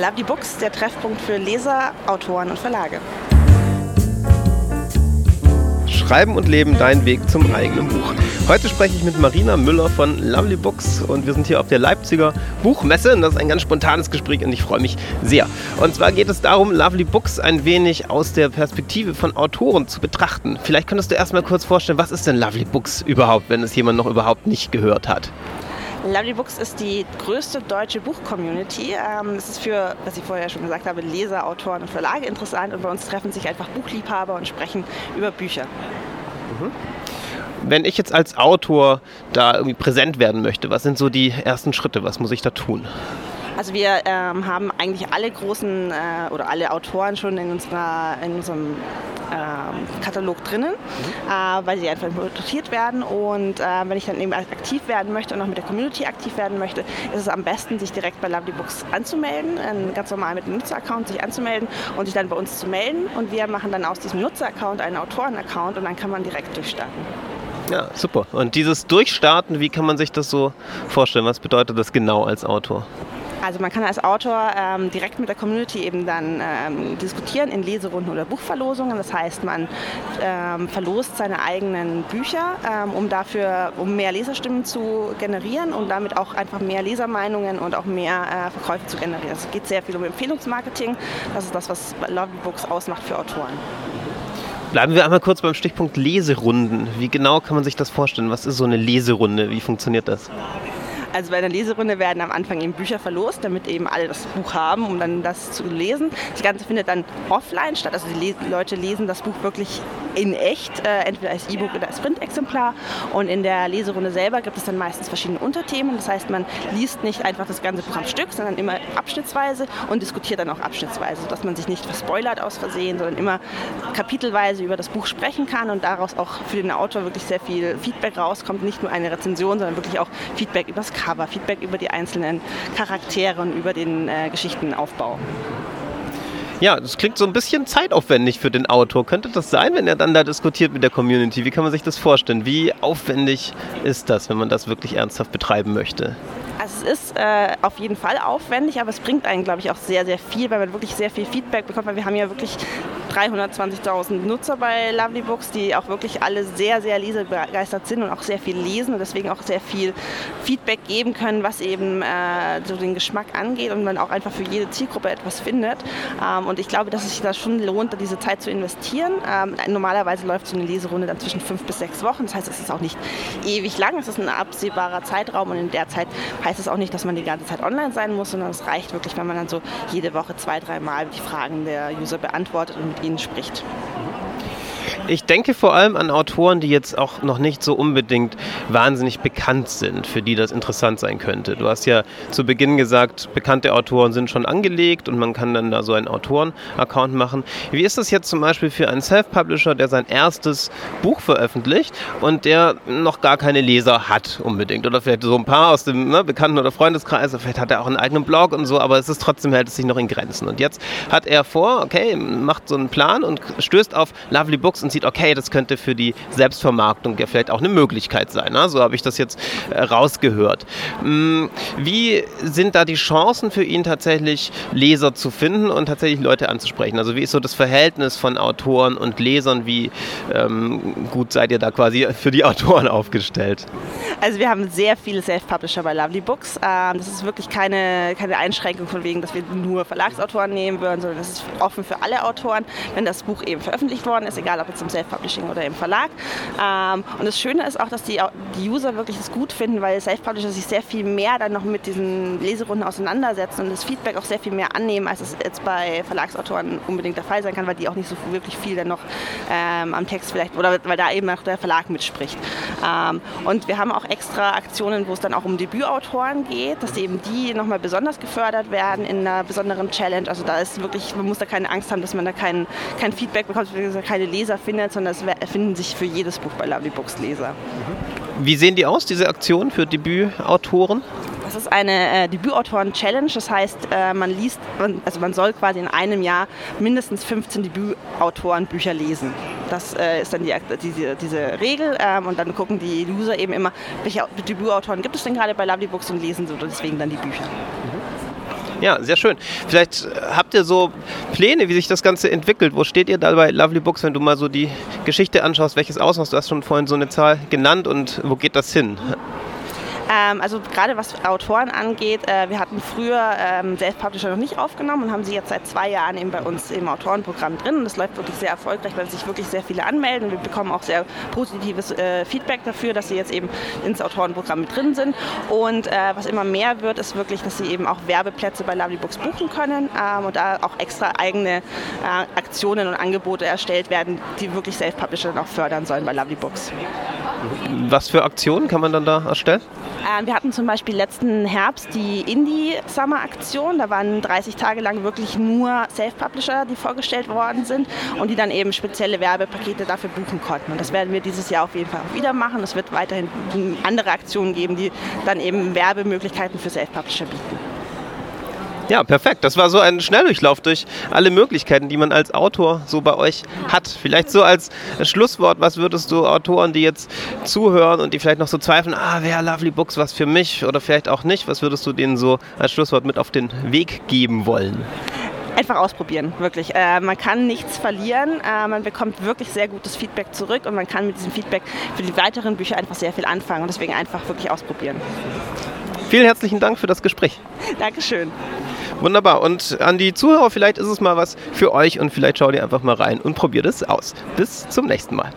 Lovely Books, der Treffpunkt für Leser, Autoren und Verlage. Schreiben und Leben, dein Weg zum eigenen Buch. Heute spreche ich mit Marina Müller von Lovely Books und wir sind hier auf der Leipziger Buchmesse und das ist ein ganz spontanes Gespräch und ich freue mich sehr. Und zwar geht es darum, Lovely Books ein wenig aus der Perspektive von Autoren zu betrachten. Vielleicht könntest du erstmal kurz vorstellen, was ist denn Lovely Books überhaupt, wenn es jemand noch überhaupt nicht gehört hat? Lovely Books ist die größte deutsche Buchcommunity. Ähm, es ist für, was ich vorher schon gesagt habe, Leser, Autoren und Verlage interessant und bei uns treffen sich einfach Buchliebhaber und sprechen über Bücher. Mhm. Wenn ich jetzt als Autor da irgendwie präsent werden möchte, was sind so die ersten Schritte? Was muss ich da tun? Also wir ähm, haben eigentlich alle großen äh, oder alle Autoren schon in, unserer, in unserem ähm, Katalog drinnen, mhm. äh, weil sie einfach importiert werden. Und äh, wenn ich dann eben aktiv werden möchte und auch mit der Community aktiv werden möchte, ist es am besten, sich direkt bei Lovely Books anzumelden, ganz normal mit einem Nutzeraccount sich anzumelden und sich dann bei uns zu melden. Und wir machen dann aus diesem Nutzeraccount einen Autorenaccount und dann kann man direkt durchstarten. Ja, super. Und dieses Durchstarten, wie kann man sich das so vorstellen? Was bedeutet das genau als Autor? Also man kann als Autor ähm, direkt mit der Community eben dann ähm, diskutieren in Leserunden oder Buchverlosungen. Das heißt, man ähm, verlost seine eigenen Bücher, ähm, um dafür, um mehr Leserstimmen zu generieren und damit auch einfach mehr Lesermeinungen und auch mehr äh, Verkäufe zu generieren. Es geht sehr viel um Empfehlungsmarketing. Das ist das, was Lovely Books ausmacht für Autoren. Bleiben wir einmal kurz beim Stichpunkt Leserunden. Wie genau kann man sich das vorstellen? Was ist so eine Leserunde? Wie funktioniert das? Also bei einer Leserunde werden am Anfang eben Bücher verlost, damit eben alle das Buch haben, um dann das zu lesen. Das Ganze findet dann offline statt. Also die Leute lesen das Buch wirklich in echt, äh, entweder als E-Book oder als Printexemplar. Und in der Leserunde selber gibt es dann meistens verschiedene Unterthemen. Das heißt, man liest nicht einfach das ganze Buch am Stück, sondern immer abschnittsweise und diskutiert dann auch abschnittsweise, sodass man sich nicht verspoilert aus Versehen, sondern immer kapitelweise über das Buch sprechen kann und daraus auch für den Autor wirklich sehr viel Feedback rauskommt. Nicht nur eine Rezension, sondern wirklich auch Feedback über das Cover, Feedback über die einzelnen Charaktere und über den äh, Geschichtenaufbau. Ja, das klingt so ein bisschen zeitaufwendig für den Autor. Könnte das sein, wenn er dann da diskutiert mit der Community? Wie kann man sich das vorstellen? Wie aufwendig ist das, wenn man das wirklich ernsthaft betreiben möchte? Also es ist äh, auf jeden Fall aufwendig, aber es bringt einen, glaube ich, auch sehr, sehr viel, weil man wirklich sehr viel Feedback bekommt, weil wir haben ja wirklich 320.000 Nutzer bei Lovely Books, die auch wirklich alle sehr, sehr lesebegeistert sind und auch sehr viel lesen und deswegen auch sehr viel Feedback geben können, was eben äh, so den Geschmack angeht und man auch einfach für jede Zielgruppe etwas findet. Ähm, und ich glaube, dass es sich da schon lohnt, diese Zeit zu investieren. Ähm, normalerweise läuft so eine Leserunde dann zwischen fünf bis sechs Wochen. Das heißt, es ist auch nicht ewig lang, es ist ein absehbarer Zeitraum und in der Zeit heißt es auch nicht, dass man die ganze Zeit online sein muss, sondern es reicht wirklich, wenn man dann so jede Woche zwei, dreimal die Fragen der User beantwortet und mit ihnen spricht. Ich denke vor allem an Autoren, die jetzt auch noch nicht so unbedingt wahnsinnig bekannt sind, für die das interessant sein könnte. Du hast ja zu Beginn gesagt, bekannte Autoren sind schon angelegt und man kann dann da so einen Autoren-Account machen. Wie ist das jetzt zum Beispiel für einen Self-Publisher, der sein erstes Buch veröffentlicht und der noch gar keine Leser hat unbedingt? Oder vielleicht so ein paar aus dem ne, Bekannten- oder Freundeskreis, vielleicht hat er auch einen eigenen Blog und so, aber es ist trotzdem, hält es sich noch in Grenzen. Und jetzt hat er vor, okay, macht so einen Plan und stößt auf Lovely Books und sieht, okay, das könnte für die Selbstvermarktung ja vielleicht auch eine Möglichkeit sein. Ne? So habe ich das jetzt äh, rausgehört. Mm, wie sind da die Chancen für ihn tatsächlich Leser zu finden und tatsächlich Leute anzusprechen? Also wie ist so das Verhältnis von Autoren und Lesern? Wie ähm, gut seid ihr da quasi für die Autoren aufgestellt? Also wir haben sehr viele Self-Publisher bei Lovely Books. Ähm, das ist wirklich keine, keine Einschränkung von wegen, dass wir nur Verlagsautoren nehmen würden, sondern das ist offen für alle Autoren. Wenn das Buch eben veröffentlicht worden ist, egal ob jetzt im Self-Publishing oder im Verlag. Ähm, und das Schöne ist auch, dass die, die User wirklich das gut finden, weil Self-Publisher sich sehr viel mehr dann noch mit diesen Leserunden auseinandersetzen und das Feedback auch sehr viel mehr annehmen, als es jetzt bei Verlagsautoren unbedingt der Fall sein kann, weil die auch nicht so wirklich viel dann noch ähm, am Text vielleicht, oder weil da eben auch der Verlag mitspricht. Ähm, und wir haben auch extra Aktionen, wo es dann auch um Debütautoren geht, dass eben die nochmal besonders gefördert werden in einer besonderen Challenge. Also da ist wirklich, man muss da keine Angst haben, dass man da kein, kein Feedback bekommt, keine Leser findet findet, sondern es finden sich für jedes Buch bei Lovely Books Leser. Wie sehen die aus, diese Aktionen für Debütautoren? Das ist eine äh, Debütautoren-Challenge. Das heißt, äh, man liest, also man soll quasi in einem Jahr mindestens 15 Debütautoren-Bücher lesen. Das äh, ist dann die, diese, diese Regel. Ähm, und dann gucken die User eben immer, welche Debütautoren gibt es denn gerade bei Lovely Books und lesen so deswegen dann die Bücher. Ja, sehr schön. Vielleicht habt ihr so Pläne, wie sich das Ganze entwickelt. Wo steht ihr da bei Lovely Books, wenn du mal so die Geschichte anschaust? Welches Ausmaß? Du hast schon vorhin so eine Zahl genannt und wo geht das hin? Ähm, also gerade was Autoren angeht, äh, wir hatten früher ähm, Self-Publisher noch nicht aufgenommen und haben sie jetzt seit zwei Jahren eben bei uns im Autorenprogramm drin. Und das läuft wirklich sehr erfolgreich, weil sich wirklich sehr viele anmelden. Wir bekommen auch sehr positives äh, Feedback dafür, dass sie jetzt eben ins Autorenprogramm mit drin sind. Und äh, was immer mehr wird, ist wirklich, dass sie eben auch Werbeplätze bei Lovely Books buchen können ähm, und da auch extra eigene äh, Aktionen und Angebote erstellt werden, die wirklich Self-Publisher dann auch fördern sollen bei Lovely Books. Was für Aktionen kann man dann da erstellen? Wir hatten zum Beispiel letzten Herbst die Indie-Summer-Aktion. Da waren 30 Tage lang wirklich nur Self-Publisher, die vorgestellt worden sind und die dann eben spezielle Werbepakete dafür buchen konnten. Und das werden wir dieses Jahr auf jeden Fall auch wieder machen. Es wird weiterhin andere Aktionen geben, die dann eben Werbemöglichkeiten für Self-Publisher bieten. Ja, perfekt. Das war so ein Schnelldurchlauf durch alle Möglichkeiten, die man als Autor so bei euch hat. Vielleicht so als Schlusswort, was würdest du Autoren, die jetzt zuhören und die vielleicht noch so zweifeln, ah, wäre Lovely Books was für mich oder vielleicht auch nicht, was würdest du denen so als Schlusswort mit auf den Weg geben wollen? einfach ausprobieren, wirklich. Äh, man kann nichts verlieren, äh, man bekommt wirklich sehr gutes Feedback zurück und man kann mit diesem Feedback für die weiteren Bücher einfach sehr viel anfangen und deswegen einfach wirklich ausprobieren. Vielen herzlichen Dank für das Gespräch. Dankeschön. Wunderbar. Und an die Zuhörer, vielleicht ist es mal was für euch und vielleicht schaut ihr einfach mal rein und probiert es aus. Bis zum nächsten Mal.